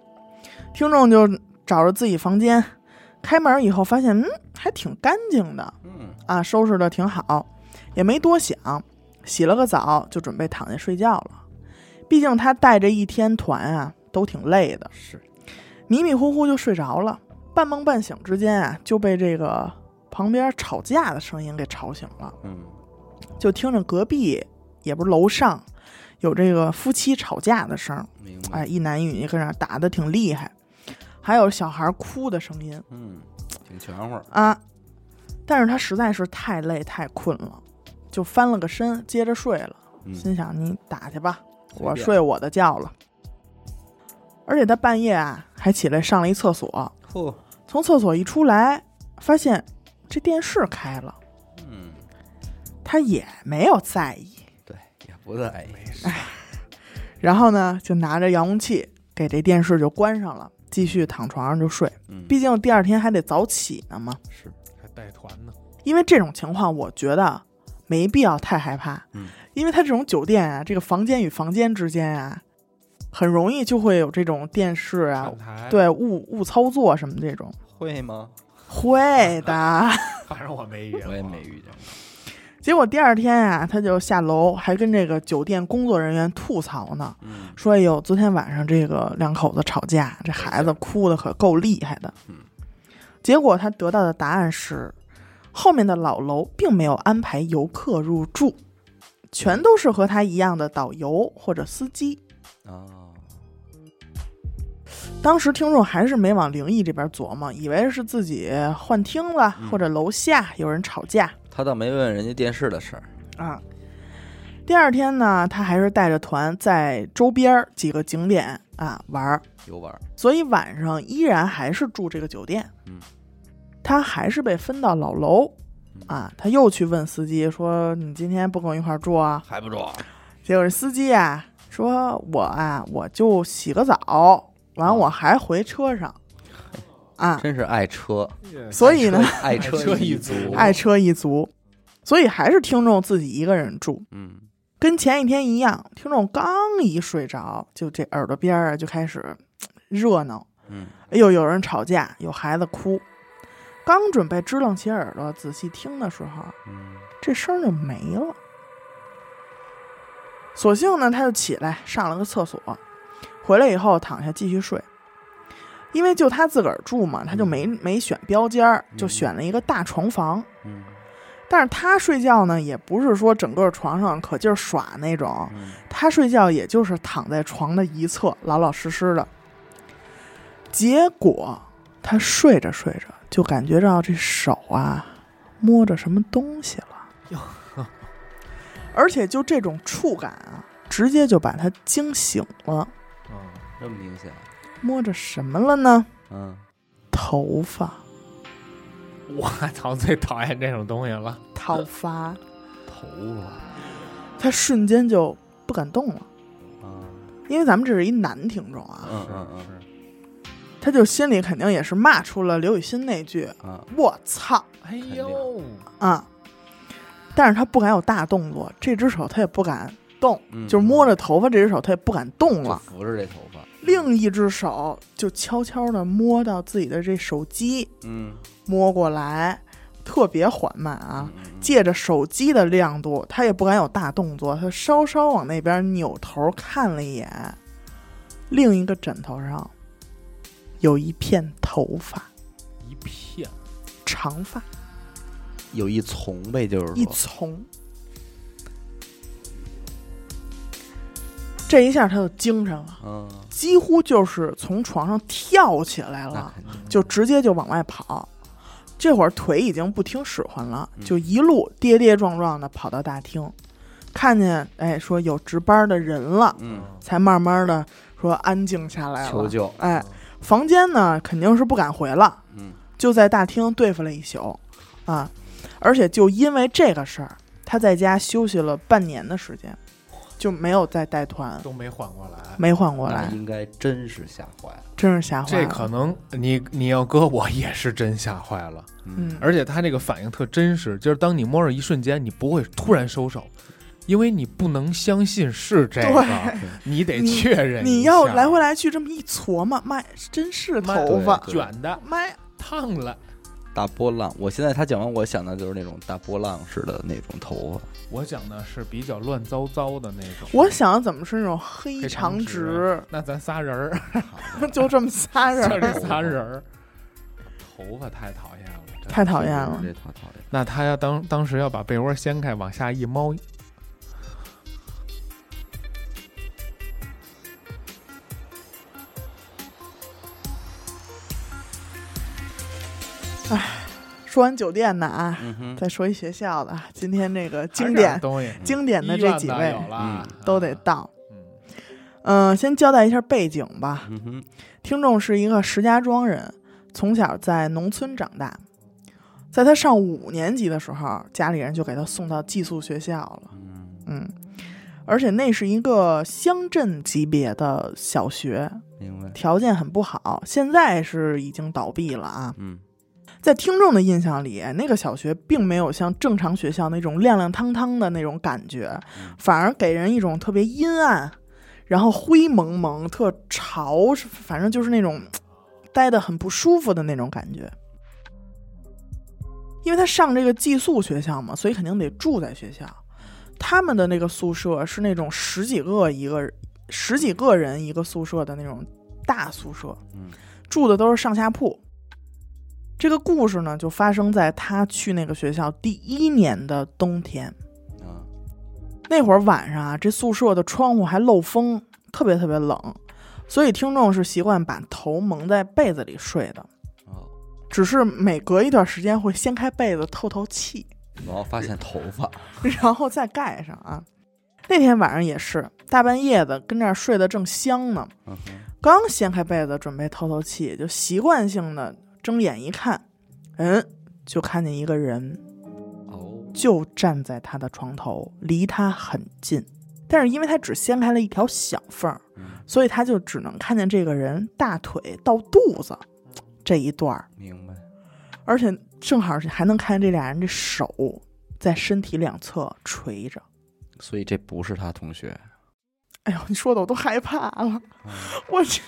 听众就找着自己房间，开门以后发现，嗯，还挺干净的，嗯啊，收拾的挺好，也没多想，洗了个澡就准备躺下睡觉了。毕竟他带着一天团啊，都挺累的，是迷迷糊糊就睡着了。半梦半醒之间啊，就被这个旁边吵架的声音给吵醒了。嗯，就听着隔壁也不是楼上有这个夫妻吵架的声，哎，一男一女搁那打的挺厉害。还有小孩哭的声音，嗯，挺全乎啊。但是他实在是太累太困了，就翻了个身，接着睡了。心想：你打去吧，我睡我的觉了。而且他半夜啊，还还起来上了一厕所。嚯，从厕所一出来，发现这电视开了，嗯，他也没有在意。对，也不在意。没事，然后呢，就拿着遥控器给这电视就关上了，继续躺床上就睡。嗯，毕竟第二天还得早起呢嘛。是，还带团呢。因为这种情况，我觉得没必要太害怕。嗯，因为它这种酒店啊，这个房间与房间之间啊，很容易就会有这种电视啊对误误操作什么这种，会吗？会的。反正我没遇见过，我也没遇见过。结果第二天啊，他就下楼，还跟这个酒店工作人员吐槽呢，嗯。说：“哎呦，昨天晚上这个两口子吵架，这孩子哭的可够厉害的。”嗯，结果他得到的答案是，后面的老楼并没有安排游客入住，全都是和他一样的导游或者司机。啊，当时听众还是没往灵异这边琢磨，以为是自己幻听了，嗯。或者楼下有人吵架他倒没问人家电视的事儿。啊。第二天呢，他还是带着团在周边几个景点啊玩儿，游玩儿，所以晚上依然还是住这个酒店。嗯，他还是被分到老楼嗯啊。他又去问司机说：“你今天不跟我一块儿住啊还不住？”结果这司机啊说：“我啊，我就洗个澡，完我还回车上。”啊，真是爱车，所以呢，爱车车一族，爱车一族，所以还是听众自己一个人住，嗯，跟前一天一样。听众刚一睡着，就这耳朵边儿啊就开始热闹，嗯，哎呦，有人吵架，有孩子哭。刚准备支棱起耳朵仔细听的时候，嗯，这声儿就没了。索性呢，他就起来上了个厕所，回来以后躺下继续睡。因为就他自个儿住嘛，他就没没选标间儿，就选了一个大床房。嗯，但是他睡觉呢，也不是说整个床上可劲儿耍那种，嗯，他睡觉也就是躺在床的一侧，老老实实的。结果他睡着睡着，就感觉到这手啊摸着什么东西了，哟呵而且就这种触感啊，直接就把他惊醒了。嗯，这么明显，摸着什么了呢？嗯，头发，我操，最讨厌这种东西了。头发，头发，他瞬间就不敢动了，啊，因为咱们这是一男听众啊，嗯嗯他就心里肯定也是骂出了刘雨欣那句啊，“我操。哎呦，”啊，但是他不敢有大动作，这只手他也不敢动，嗯。就是摸着头发这只手他也不敢动了，扶着这头发，另一只手就悄悄地摸到自己的这手机，嗯摸过来，特别缓慢啊。借着手机的亮度，他也不敢有大动作，他稍稍往那边扭头看了一眼，另一个枕头上有一片头发，一片，长发有一丛呗，就是一，丛。这一下他就精神了，嗯，几乎就是从床上跳起来了，就直接就往外跑。这会儿腿已经不听使唤了，嗯。就一路跌跌撞撞的跑到大厅，看见哎说有值班的人了，嗯，才慢慢的说安静下来了。求救，哎，房间呢肯定是不敢回了，嗯。就在大厅对付了一宿，啊，而且就因为这个事儿，他在家休息了半年的时间，就没有再带团，都没缓过来。没缓过来，应该真是吓坏了，真是吓坏了。这可能你你要搁我也是真吓坏了，嗯，而且他这个反应特真实，就是当你摸着一瞬间，你不会突然收手，因为你不能相信是这个，你得确认你要来回来去这么一琢磨，妈，真是头发，卷的。妈呀，烫了。大波浪。我现在他讲完，我想的就是那种大波浪似的那种头发，我讲的是比较乱糟糟的那种。我想的怎么是那种黑黑长长直，那咱仨人儿，就这么仨人儿，就这仨人儿，头发太讨厌了，太讨厌了。这太讨厌。那他要当当时要把被窝掀开，往下一猫，说完酒店的啊，嗯，再说一学校的。今天这个经典，经典的这几位嗯都得到。嗯嗯、先交代一下背景吧。嗯，听众是一个石家庄人，从小在农村长大。在他上五年级的时候，家里人就给他送到寄宿学校了。嗯嗯，而且那是一个乡镇级别的小学，明白。条件很不好，现在是已经倒闭了啊。嗯在听众的印象里，那个小学并没有像正常学校那种亮亮堂堂的那种感觉，嗯反而给人一种特别阴暗，然后灰蒙蒙、特潮，反正就是那种待得很不舒服的那种感觉。因为他上这个寄宿学校嘛，所以肯定得住在学校。他们的那个宿舍是那种十几个一个十几个人一个宿舍的那种大宿舍，嗯住的都是上下铺。这个故事呢，就发生在他去那个学校第一年的冬天。啊那会儿晚上啊，这宿舍的窗户还漏风，特别特别冷，所以听众是习惯把头蒙在被子里睡的。哦，只是每隔一段时间会掀开被子透透气，然后发现头发。然后再盖上啊。那天晚上也是大半夜的，跟这儿睡得正香呢，嗯，刚掀开被子准备透透气，就习惯性的睁眼一看，嗯，就看见一个人哦，就站在他的床头，离他很近。但是因为他只掀开了一条小缝儿，嗯，所以他就只能看见这个人大腿到肚子这一段儿，明白。而且正好是还能看见这俩人这手在身体两侧垂着。所以这不是他同学。哎呦，你说的我都害怕了，嗯 我去。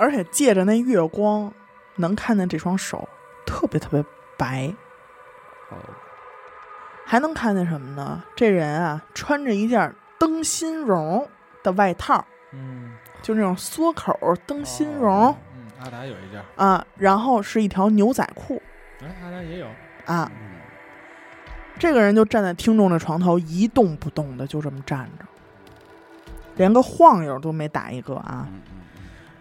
而且借着那月光，能看见这双手特别特别白，哦，还能看见什么呢？这人啊，穿着一件灯芯绒的外套，嗯，就那种缩口灯芯绒、嗯，阿达有一件，啊，然后是一条牛仔裤。哎，阿达也有，啊。嗯。这个人就站在听众的床头一动不动的，就这么站着，连个晃悠都没打一个啊。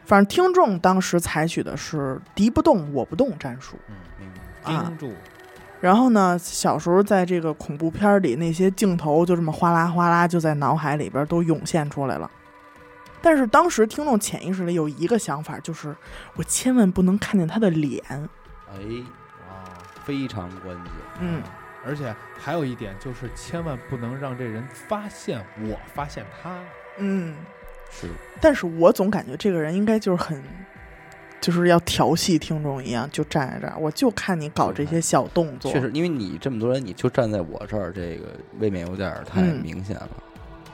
反正听众当时采取的是敌不动我不动战术。嗯，嗯，明白。啊盯住，然后呢，小时候在这个恐怖片里那些镜头就这么哗啦哗啦就在脑海里边都涌现出来了。但是当时听众潜意识里有一个想法，就是我千万不能看见他的脸。哎，啊，非常关键。嗯，而且还有一点就是，千万不能让这人发现我发现他，嗯，是，但是我总感觉这个人应该就是很，就是要调戏听众一样，就站在这儿，我就看你搞这些小动作。确实，因为你这么多人，你就站在我这儿，这个未免有点太嗯明显了。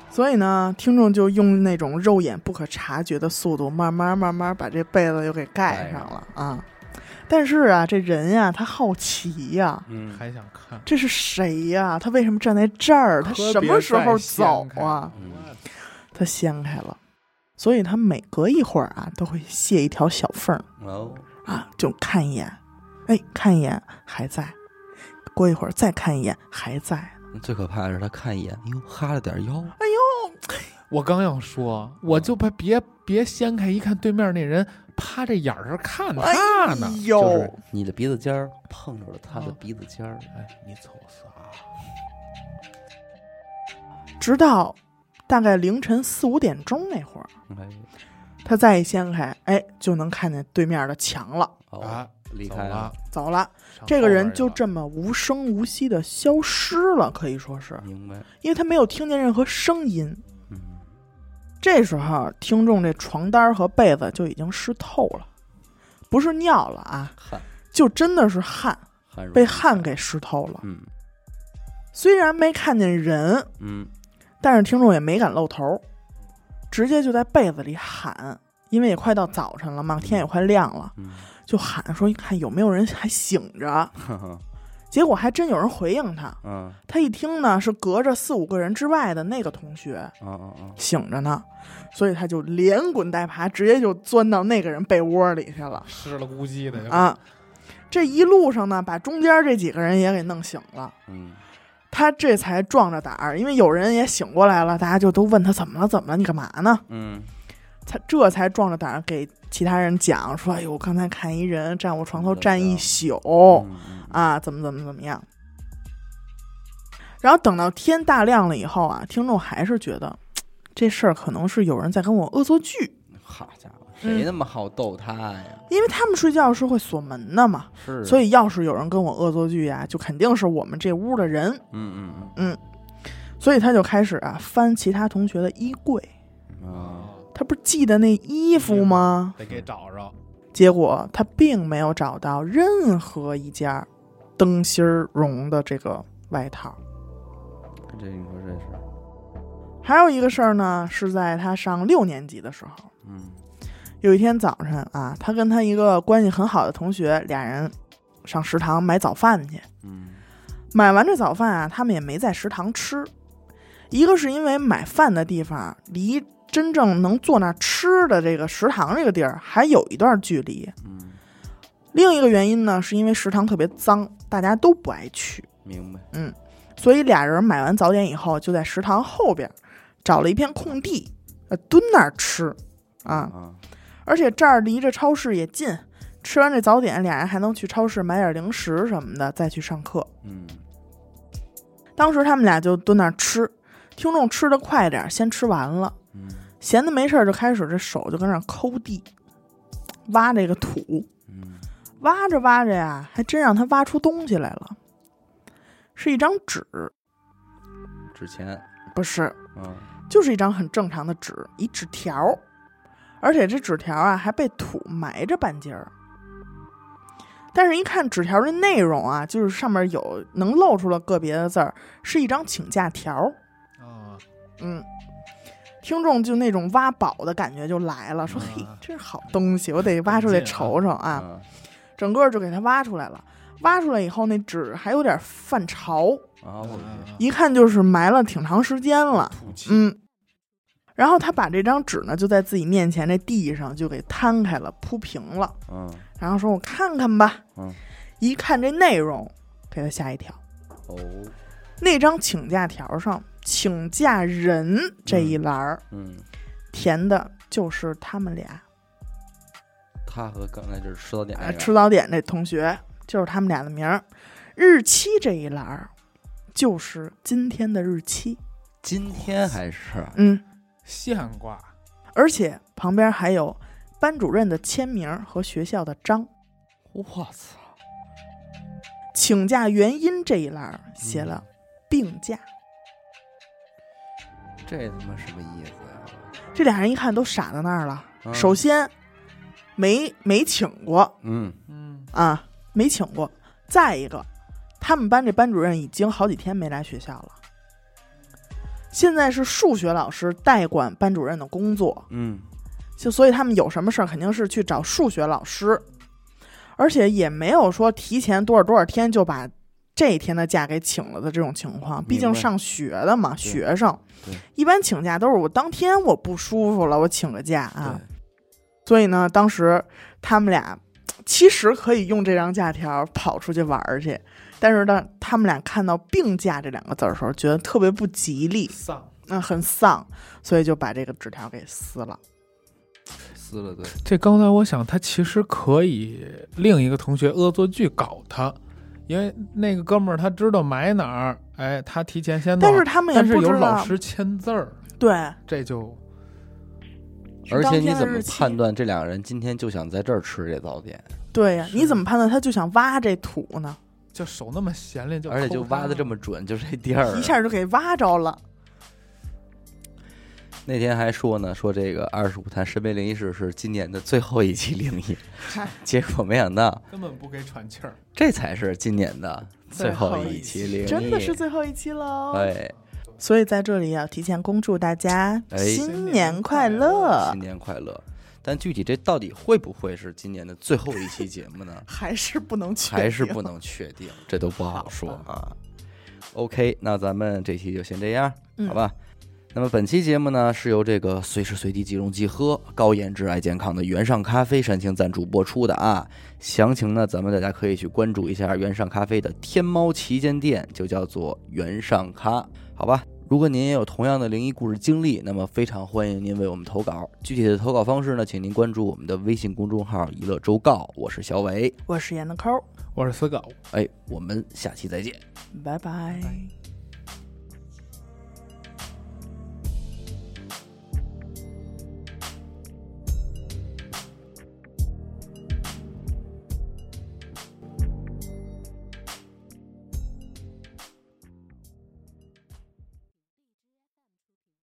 所以呢，听众就用那种肉眼不可察觉的速度，慢慢慢慢把这被子又给盖上了啊。但是啊，这人呀、他好奇呀、嗯。还想看，这是谁呀、他为什么站在这儿？他什么时候走啊？嗯。他掀开了，所以他每隔一会儿啊，都会卸一条小缝儿哦，啊，就看一眼，哎，看一眼还在，过一会儿再看一眼还在。最可怕的是他看一眼，哟，哈了点腰。哎呦，我刚要说，我就怕别别掀开一看，对面那人趴着眼儿这看哎他呢。呦，就是你的鼻子尖儿碰着了他的哦鼻子尖儿，哎，你瞅啥？直到大概凌晨四五点钟那会儿，哎，他再一掀开，哎，就能看见对面的墙了。哦啊，离开了，走了，这个人就这么无声无息的消失了，可以说是。明白。因为他没有听见任何声音。嗯，这时候，听众这床单和被子就已经湿透了，不是尿了啊，汗。就真的是汗，汗被汗给湿透了。嗯。虽然没看见人，嗯但是听众也没敢露头，直接就在被子里喊，因为也快到早晨了嘛，天也快亮了，嗯，就喊说：“你看有没有人还醒着哈哈，？” 结果还真有人回应他。嗯他一听呢，是隔着四五个人之外的那个同学醒着呢，所以他就连滚带爬，直接就钻到那个人被窝里去了湿了咕叽的，啊！这一路上呢，把中间这几个人也给弄醒了，嗯他这才壮着胆儿，因为有人也醒过来了，大家就都问他怎么了，怎么了，你干嘛呢？嗯他这才壮着胆儿给其他人讲说：“哎呦，我刚才看一人站我床头站一宿嗯嗯啊，怎么怎么怎么样。”然后等到天大亮了以后啊，听众还是觉得这事儿可能是有人在跟我恶作剧，好家伙，嗯谁那么好逗他呀？因为他们睡觉是会锁门的嘛，是，所以，要是有人跟我恶作剧呀，就肯定是我们这屋的人。嗯嗯嗯所以他就开始啊翻其他同学的衣柜，嗯啊，他不是系的那衣服吗？得给找着。结果他并没有找到任何一件灯芯儿绒的这个外套。这你说这是，还有一个事儿呢，是在他上六年级的时候，嗯有一天早晨啊，他跟他一个关系很好的同学，俩人上食堂买早饭去。嗯买完这早饭啊，他们也没在食堂吃。一个是因为买饭的地方离真正能坐那儿吃的这个食堂这个地儿还有一段距离，嗯，另一个原因呢，是因为食堂特别脏，大家都不爱去。明白，嗯所以俩人买完早点以后，就在食堂后边找了一片空地，呃，蹲那儿吃啊。啊，而且这儿离着超市也近，吃完这早点，俩人还能去超市买点零食什么的，再去上课。嗯。当时他们俩就蹲那儿吃，听众吃的快点儿，先吃完了，嗯。闲的没事儿就开始这手就跟那儿抠地，挖这个土，嗯，挖着挖着呀，还真让他挖出东西来了，是一张纸，纸钱，不是，嗯。就是一张很正常的纸，一纸条儿，而且这纸条啊还被土埋着半截儿。但是，一看纸条的内容啊，就是上面有能露出了个别的字儿，是一张请假条儿。啊，嗯，听众就那种挖宝的感觉就来了，说：“啊嘿，这是好东西，我得挖出来瞅瞅啊！”嗯整个就给它挖出来了。挖出来以后，那纸还有点泛潮，啊，我一看就是埋了挺长时间了。嗯，然后他把这张纸呢，就在自己面前这地上就给摊开了，铺平了，嗯。然后说：“我看看吧。”嗯，一看这内容，给他吓一跳。哦，那张请假条上“请假人”这一栏儿嗯，填的就是他们俩。他和刚才就是吃早点那啊，个吃早点那同学就是他们俩的名儿。日期这一栏儿就是今天的日期，今天还是？嗯，现挂，而且旁边还有班主任的签名和学校的章。我操，请假原因这一栏写了病假，这他妈什么意思呀？这俩人一看都傻在那儿了。嗯首先，没没请过嗯嗯，啊，没请过。再一个，他们班这班主任已经好几天没来学校了。现在是数学老师代管班主任的工作，嗯。就所以他们有什么事儿肯定是去找数学老师，而且也没有说提前多少多少天就把这一天的假给请了的这种情况。毕竟上学的嘛，学生。一般请假都是我当天我不舒服了，我请个假啊。所以呢，当时他们俩其实可以用这张假条跑出去玩儿去，但是呢，他们俩看到“病假”这两个字儿的时候，觉得特别不吉利，丧，嗯，很丧，所以就把这个纸条给撕了。撕了对，这刚才我想，他其实可以另一个同学恶作剧搞他，因为那个哥们儿他知道埋哪儿，哎，他提前先弄，但是他们也但是有不知道，老师签字儿，对，这就而且你怎么判断这两个人今天就想在这儿吃这早点，对呀，是。你怎么判断他就想挖这土呢？就手那么闲练，就而且就挖的这么准，就这地儿一下就给挖着了。那天还说呢，说这个二十五谈神秘灵异事是今年的最后一期灵异，结果没想到根本不给喘气儿。这才是今年的最后一期灵异，真的是最后一期喽。对，所以在这里要提前恭祝大家哎新年快乐新，年快乐。但具体这到底会不会是今年的最后一期节目呢？还是不能确定，还是不能确定，这都不好说啊。OK，那咱们这期就先这样，嗯好吧？那么本期节目呢，是由这个随时随地即溶即喝、高颜值爱健康的原上咖啡煽情赞助播出的啊。详情呢，咱们大家可以去关注一下原上咖啡的天猫旗舰店，就叫做原上咖，好吧？如果您也有同样的灵异故事经历，那么非常欢迎您为我们投稿。具体的投稿方式呢，请您关注我们的微信公众号“娱乐周告”，我是小伟。我是闫的抠儿，我是死狗。哎，我们下期再见。拜拜拜